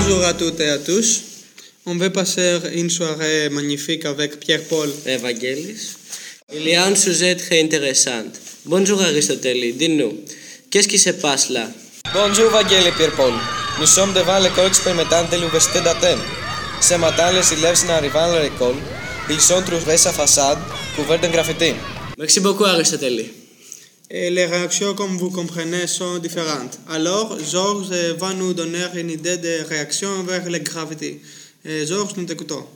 Bonjour à toutes et à tous. On va passer une soirée magnifique avec Pierre-Paul. Evangelis. Il y a un sujet très intéressant. Bonjour Aristotélie, dis-nous, qu'est-ce qui se passe là Bonjour Vangeli Pierre-Paul. Nous sommes devant l'école expérimentale de l'Université d'Athènes. Ce matin, les élèves en arrivant à l'école, ils ont trouvé sa façade couverte de graffiti. Merci beaucoup Aristotélie. Les réactions, comme vous comprenez, sont différentes. Alors, Georges va nous donner une idée de réaction vers les gravités. Et Georges, nous t'écoutons.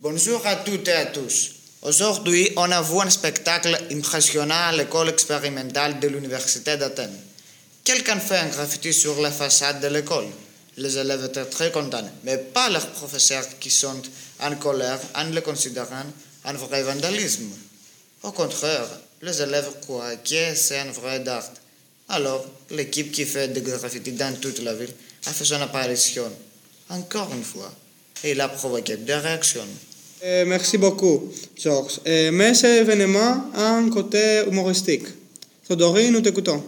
Bonjour à toutes et à tous. Aujourd'hui, on a vu un spectacle impressionnant à l'école expérimentale de l'Université d'Athènes. Quelqu'un fait un graffiti sur la façade de l'école. Les élèves étaient très contents, mais pas leurs professeurs qui sont en colère en le considérant un vrai vandalisme. Au contraire, les élèves croient que c'est un vrai art. Alors, l'équipe qui fait des graffitis dans toute la ville a fait son apparition, encore une fois, et il a provoqué des réactions. Euh, merci beaucoup, Georges. Euh, mais cet événement a un côté humoristique. Thodori, nous t'écoutons.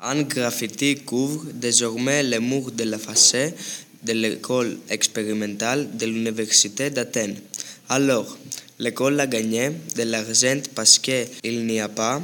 Un graffiti couvre désormais les murs de la façade de l'école expérimentale de l'Université d'Athènes. Alors, l'école a gagné de l'argent parce qu'il n'y a pas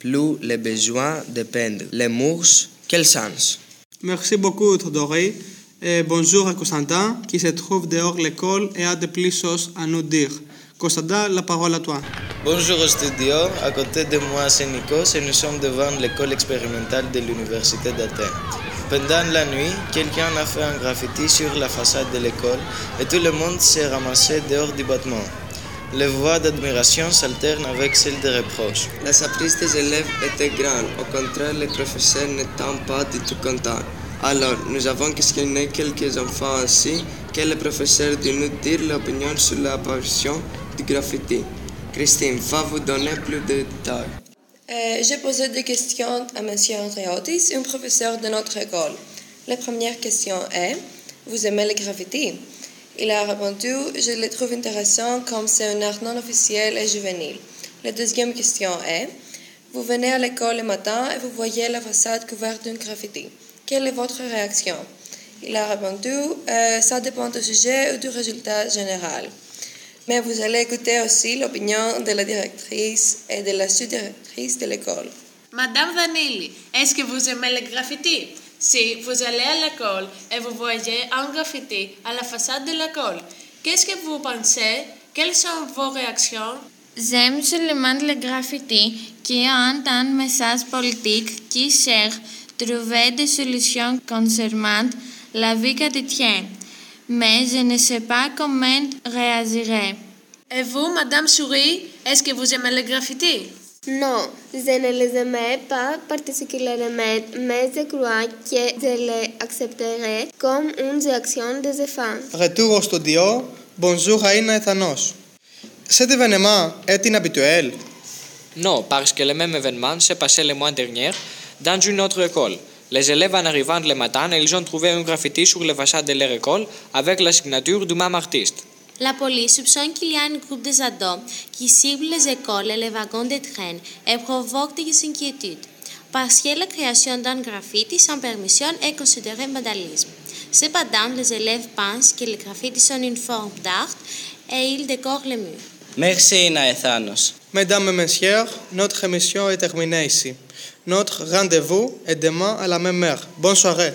plus le besoin de peindre les murs. Quel sens? Merci beaucoup, Thodori. Et bonjour à Constantin, qui se trouve dehors de l'école et a de plus choses à nous dire. Constantin, la parole à toi. Bonjour au studio, à côté de moi c'est Nikos et nous sommes devant l'école expérimentale de l'Université d'Athènes. Pendant la nuit, quelqu'un a fait un graffiti sur la façade de l'école et tout le monde s'est ramassé dehors du bâtiment. Les voix d'admiration s'alternent avec celles de reproche. La surprise des élèves était grande, au contraire, les professeurs n'étant pas du tout contents. Alors, nous avons questionné quelques enfants ainsi que le professeur de nous dire l'opinion sur l'apparition du graffiti. Christine va vous donner plus de détails. Euh, J'ai posé des questions à M. Andréotis, un professeur de notre école. La première question est Vous aimez le graffiti Il a répondu Je le trouve intéressant comme c'est un art non officiel et juvénile. La deuxième question est Vous venez à l'école le matin et vous voyez la façade couverte d'un graffiti. Quelle est votre réaction? Il a répondu Euh, Ça dépend du sujet ou du résultat général. Mais vous allez écouter aussi l'opinion de la directrice et de la sous-directrice de l'école. Madame Vanilli, est-ce que vous aimez le graffiti? Si vous allez à l'école et vous voyez un graffiti à la façade de l'école, qu'est-ce que vous pensez? Quelles sont vos réactions? J'aime seulement le graffiti qui ont un message politique qui cherche à trouver des solutions concernant la vie quotidienne. Mais je ne sais pas comment réagirai. Et vous, Madame Souris, est-ce que vous aimez le graffiti Non, je ne les aimais pas particulièrement, mais je crois que je les accepterai comme une réaction des enfants. Retour au studio. Bonjour à Ina Ethanos. Cet événement est inhabituel. Non, parce que le même événement s'est passé le mois dernier dans une autre école. Les élèves en arrivant le matin, ils ont trouvé un graffiti sur la façade de leur école avec la signature du même artiste. La police soupçonne qu'il y a un groupe de ados qui cible les écoles et les wagons de train et provoque des inquiétudes. Parce que la création d'un graffiti sans permission est considérée vandalisme. Cependant, les élèves pensent que les graffitis sont une forme d'art et ils décorent les murs. Merci, Naethanos. Mesdames et messieurs, notre émission est terminée ici. Notre rendez-vous est demain à la même heure. Bonne soirée.